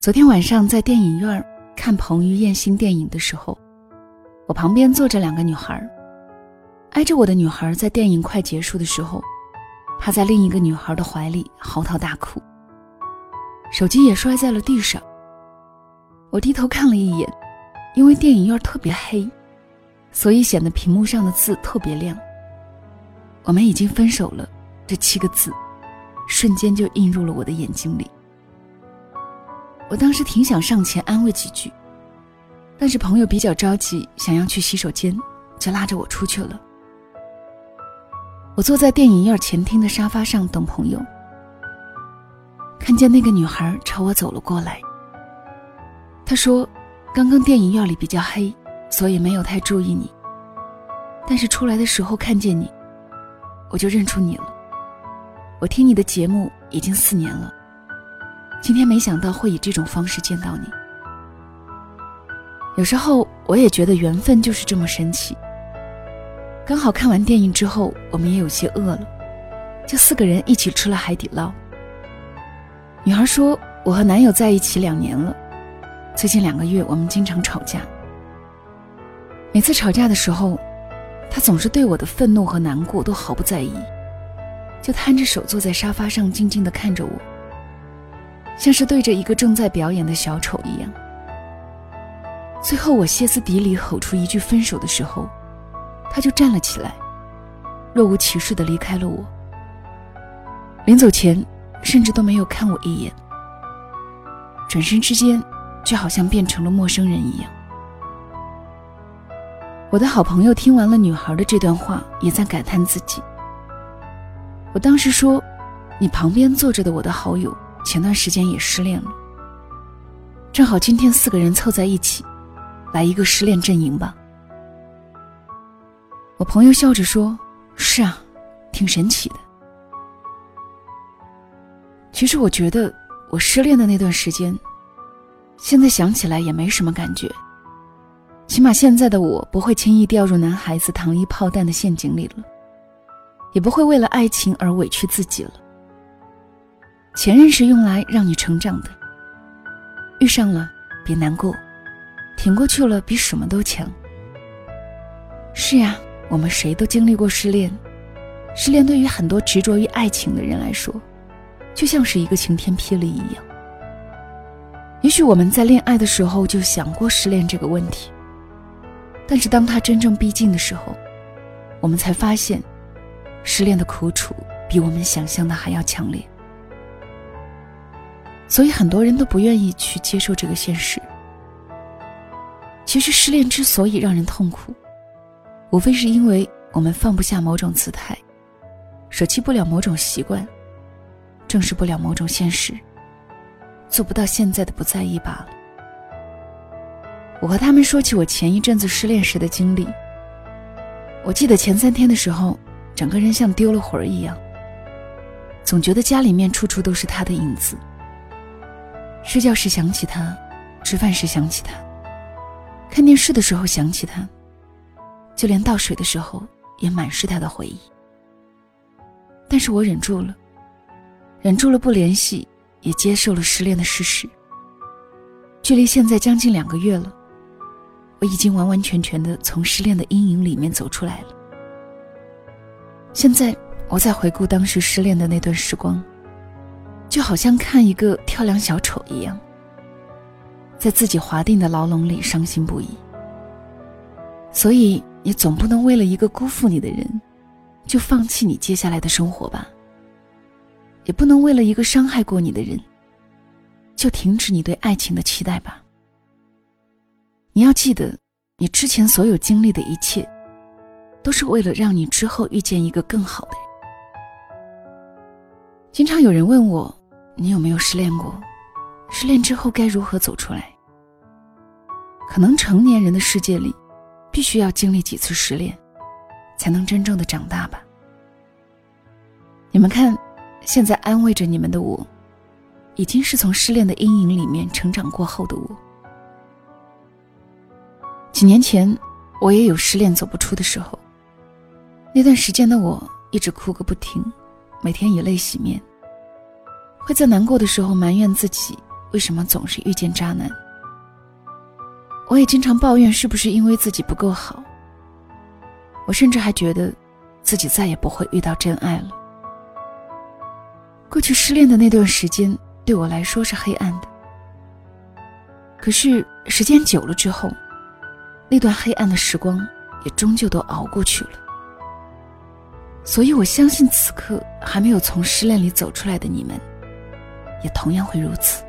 昨天晚上在电影院看彭于晏新电影的时候，我旁边坐着两个女孩，挨着我的女孩在电影快结束的时候，趴在另一个女孩的怀里嚎啕大哭，手机也摔在了地上。我低头看了一眼，因为电影院特别黑，所以显得屏幕上的字特别亮。我们已经分手了，这七个字，瞬间就映入了我的眼睛里。我当时挺想上前安慰几句，但是朋友比较着急，想要去洗手间，就拉着我出去了。我坐在电影院前厅的沙发上等朋友，看见那个女孩朝我走了过来。她说：“刚刚电影院里比较黑，所以没有太注意你。但是出来的时候看见你。”我就认出你了。我听你的节目已经四年了，今天没想到会以这种方式见到你。有时候我也觉得缘分就是这么神奇。刚好看完电影之后，我们也有些饿了，就四个人一起吃了海底捞。女孩说：“我和男友在一起两年了，最近两个月我们经常吵架。每次吵架的时候。”他总是对我的愤怒和难过都毫不在意，就摊着手坐在沙发上，静静地看着我，像是对着一个正在表演的小丑一样。最后我歇斯底里吼出一句分手的时候，他就站了起来，若无其事地离开了我。临走前，甚至都没有看我一眼，转身之间，就好像变成了陌生人一样。我的好朋友听完了女孩的这段话，也在感叹自己。我当时说：“你旁边坐着的我的好友，前段时间也失恋了。正好今天四个人凑在一起，来一个失恋阵营吧。”我朋友笑着说：“是啊，挺神奇的。”其实我觉得，我失恋的那段时间，现在想起来也没什么感觉。起码现在的我不会轻易掉入男孩子糖衣炮弹的陷阱里了，也不会为了爱情而委屈自己了。前任是用来让你成长的，遇上了别难过，挺过去了比什么都强。是呀，我们谁都经历过失恋，失恋对于很多执着于爱情的人来说，就像是一个晴天霹雳一样。也许我们在恋爱的时候就想过失恋这个问题。但是当他真正逼近的时候，我们才发现，失恋的苦楚比我们想象的还要强烈。所以很多人都不愿意去接受这个现实。其实失恋之所以让人痛苦，无非是因为我们放不下某种姿态，舍弃不了某种习惯，正视不了某种现实，做不到现在的不在意罢了。我和他们说起我前一阵子失恋时的经历。我记得前三天的时候，整个人像丢了魂儿一样，总觉得家里面处处都是他的影子。睡觉时想起他，吃饭时想起他，看电视的时候想起他，就连倒水的时候也满是他的回忆。但是我忍住了，忍住了不联系，也接受了失恋的事实。距离现在将近两个月了。我已经完完全全的从失恋的阴影里面走出来了。现在我在回顾当时失恋的那段时光，就好像看一个跳梁小丑一样，在自己划定的牢笼里伤心不已。所以你总不能为了一个辜负你的人，就放弃你接下来的生活吧。也不能为了一个伤害过你的人，就停止你对爱情的期待吧。你要记得，你之前所有经历的一切，都是为了让你之后遇见一个更好的人。经常有人问我，你有没有失恋过？失恋之后该如何走出来？可能成年人的世界里，必须要经历几次失恋，才能真正的长大吧。你们看，现在安慰着你们的我，已经是从失恋的阴影里面成长过后的我。几年前，我也有失恋走不出的时候。那段时间的我一直哭个不停，每天以泪洗面。会在难过的时候埋怨自己为什么总是遇见渣男。我也经常抱怨是不是因为自己不够好。我甚至还觉得，自己再也不会遇到真爱了。过去失恋的那段时间对我来说是黑暗的，可是时间久了之后，那段黑暗的时光也终究都熬过去了。所以我相信，此刻还没有从失恋里走出来的你们，也同样会如此。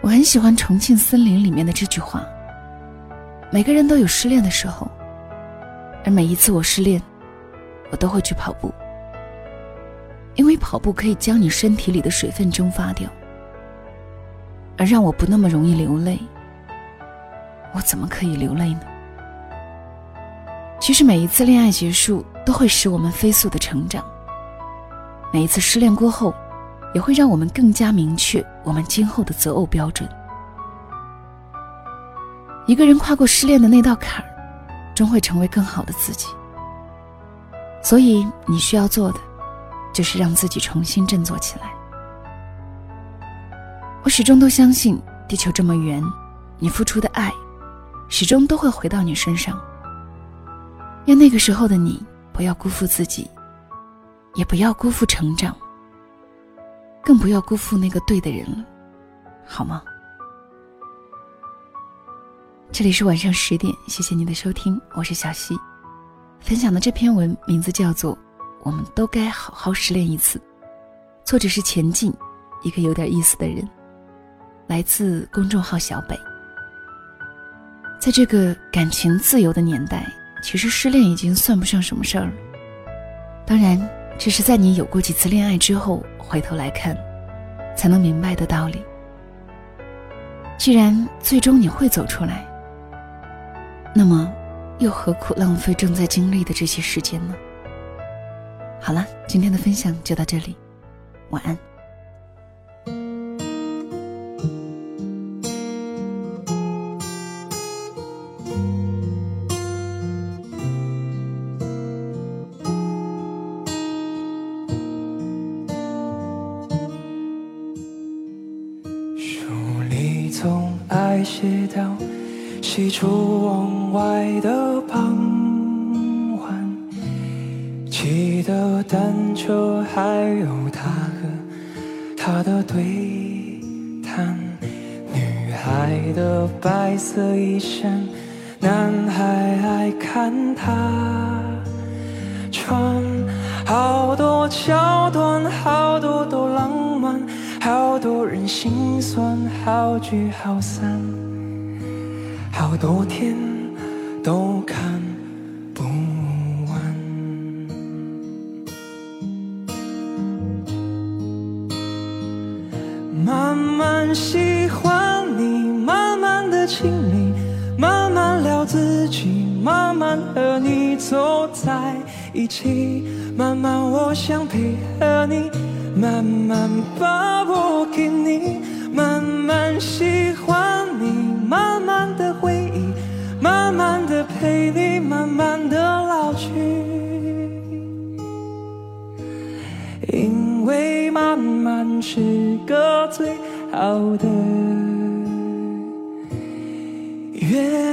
我很喜欢《重庆森林》里面的这句话：“每个人都有失恋的时候，而每一次我失恋，我都会去跑步，因为跑步可以将你身体里的水分蒸发掉，而让我不那么容易流泪。我怎么可以流泪呢？其实每一次恋爱结束，都会使我们飞速的成长。每一次失恋过后。”也会让我们更加明确我们今后的择偶标准。一个人跨过失恋的那道坎儿，终会成为更好的自己。所以你需要做的，就是让自己重新振作起来。我始终都相信，地球这么圆，你付出的爱，始终都会回到你身上。愿那个时候的你，不要辜负自己，也不要辜负成长。更不要辜负那个对的人了，好吗？这里是晚上十点，谢谢你的收听，我是小溪，分享的这篇文名字叫做《我们都该好好失恋一次》，作者是前进，一个有点意思的人，来自公众号小北。在这个感情自由的年代，其实失恋已经算不上什么事儿了，当然。只是在你有过几次恋爱之后回头来看，才能明白的道理。既然最终你会走出来，那么又何苦浪费正在经历的这些时间呢？好了，今天的分享就到这里，晚安。写到西出望外的傍晚，骑的单车，还有他和他的对谈。女孩的白色衣衫，男孩爱看她穿。好多桥段，好多都浪漫，好多人心酸，好聚好散。好多天都看不完，慢慢喜欢你，慢慢的亲密，慢慢聊自己，慢慢和你走在一起，慢慢我想配合你，慢慢把我给你，慢慢喜欢你，慢慢的。陪你，慢慢的老去，因为慢慢是个最好的原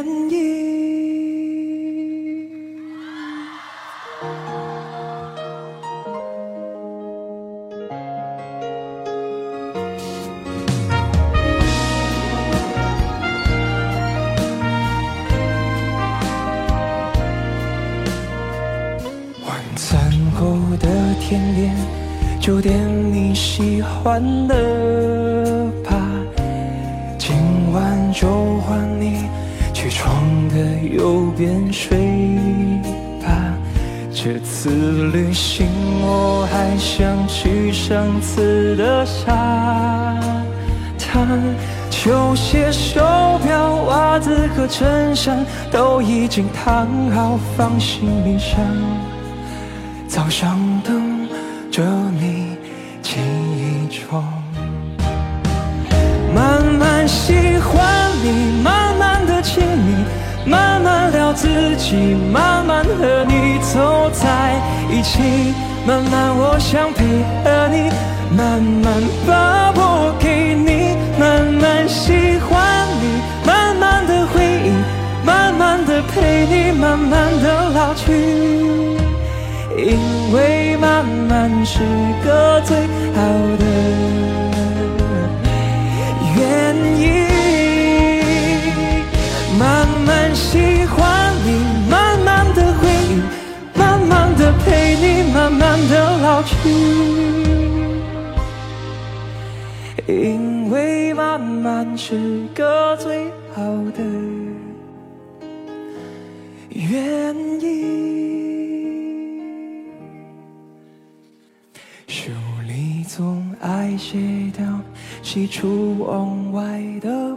点点，就点你喜欢的吧。今晚就换你去床的右边睡吧。这次旅行我还想去上次的沙滩。球鞋、手表、袜子和衬衫都已经烫好，放行李箱。早上等。着你记忆中，慢慢喜欢你，慢慢的亲密，慢慢聊自己，慢慢和你走在一起，慢慢我想配合你，慢慢把我给你，慢慢喜欢你，慢慢的回忆，慢慢的陪你，慢慢的老去。因为慢慢是个最好的原因。慢慢喜欢你，慢慢的回忆，慢慢的陪你，慢慢的老去。因为慢慢是个最好的原因。爱写掉喜出望外的。